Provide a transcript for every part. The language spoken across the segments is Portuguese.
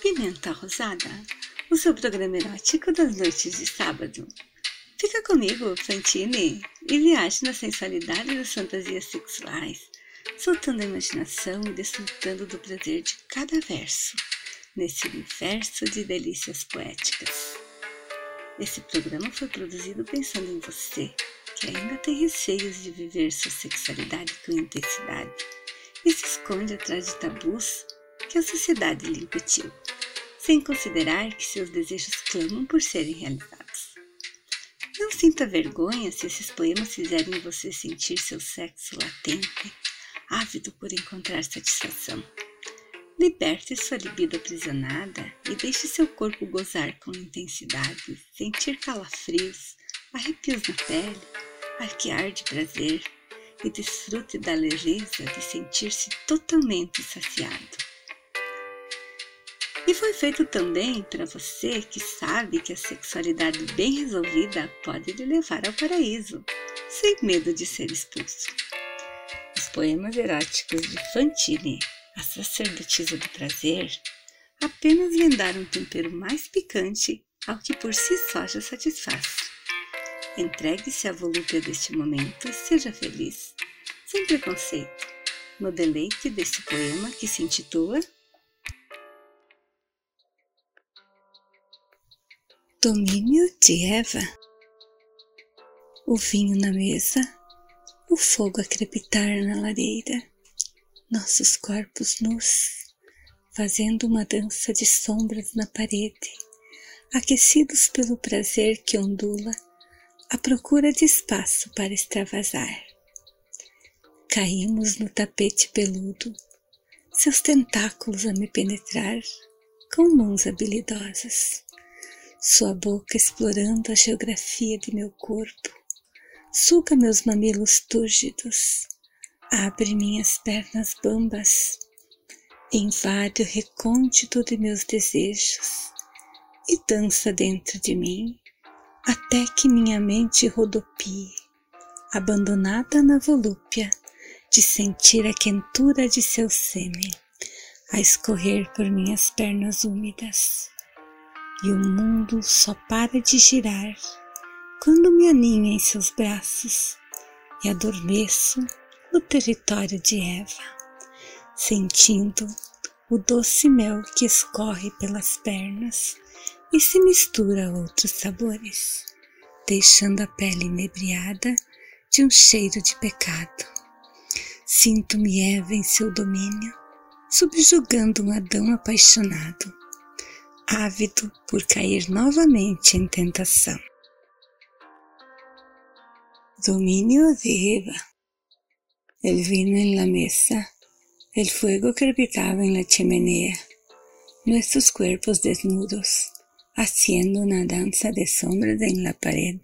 Pimenta Rosada, o seu programa erótico das noites de sábado. Fica comigo, Fantine, e viaje na sensualidade das fantasias sexuais, soltando a imaginação e desfrutando do prazer de cada verso, nesse universo de delícias poéticas. Esse programa foi produzido pensando em você, que ainda tem receios de viver sua sexualidade com intensidade e se esconde atrás de tabus que a sociedade lhe incutiu, sem considerar que seus desejos clamam por serem realizados. Não sinta vergonha se esses poemas fizerem você sentir seu sexo latente, ávido por encontrar satisfação. Liberte sua libido aprisionada e deixe seu corpo gozar com intensidade, sentir calafrios, arrepios na pele, arquear de prazer e desfrute da leveza de sentir-se totalmente saciado. E foi feito também para você que sabe que a sexualidade bem resolvida pode lhe levar ao paraíso, sem medo de ser expulso. Os poemas eróticos de Fantine, a sacerdotisa do prazer, apenas lhe um tempero mais picante ao que por si só já satisfaz. Entregue-se à volúpia deste momento e seja feliz, sem preconceito, no deleite deste poema que se intitula Domínio de Eva. O vinho na mesa, o fogo a crepitar na lareira, nossos corpos nus, fazendo uma dança de sombras na parede, aquecidos pelo prazer que ondula, à procura de espaço para extravasar. Caímos no tapete peludo, seus tentáculos a me penetrar com mãos habilidosas sua boca explorando a geografia de meu corpo, suga meus mamilos túrgidos, abre minhas pernas bambas, invade o recôndito de meus desejos. E dança dentro de mim até que minha mente rodopie, abandonada na volúpia de sentir a quentura de seu sêmen a escorrer por minhas pernas úmidas e o mundo só para de girar quando me aninho em seus braços e adormeço no território de Eva, sentindo o doce mel que escorre pelas pernas e se mistura a outros sabores, deixando a pele inebriada de um cheiro de pecado. Sinto-me Eva em seu domínio, subjugando um Adão apaixonado ávido por cair novamente em tentação. Dominio de Eva. El vino en la mesa, el fuego crepitaba en la chimenea, nuestros cuerpos desnudos, haciendo una danza de sombras en la pared,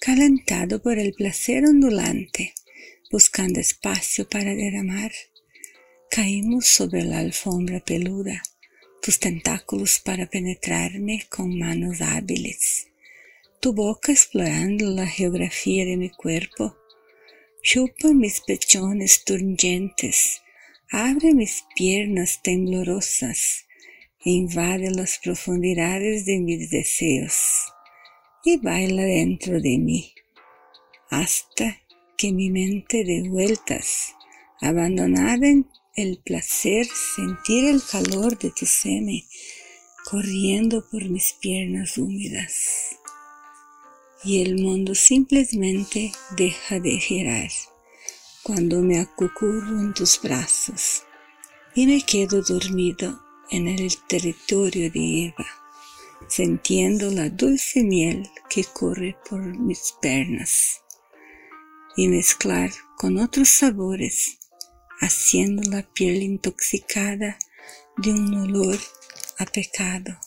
calentado por el placer ondulante, buscando espacio para derramar, caímos sobre la alfombra peluda, tus tentáculos para penetrarme con manos hábiles, tu boca explorando la geografía de mi cuerpo, chupa mis pechones turgentes, abre mis piernas temblorosas, invade las profundidades de mis deseos y baila dentro de mí, hasta que mi mente de vueltas, abandonada en el placer, sentir el calor de tu semen corriendo por mis piernas húmedas. Y el mundo simplemente deja de girar cuando me acucurro en tus brazos y me quedo dormido en el territorio de Eva, sintiendo la dulce miel que corre por mis pernas y mezclar con otros sabores haciendo la piel intoxicada de un olor a pecado.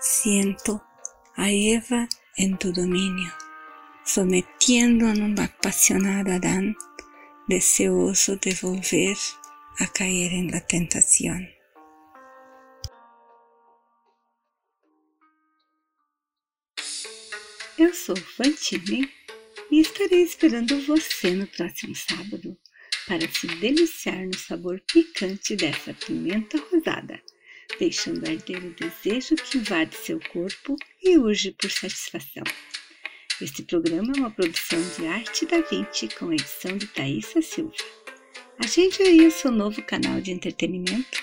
Siento a Eva en tu dominio, sometiendo a un apasionado Adán, deseoso de volver a caer en la tentación. Eu sou Fantine e estarei esperando você no próximo sábado para se deliciar no sabor picante dessa pimenta rosada. deixando arder o desejo que invade seu corpo e urge por satisfação. Este programa é uma produção de Arte da Vinci com edição de Thaisa Silva. Agende aí o seu novo canal de entretenimento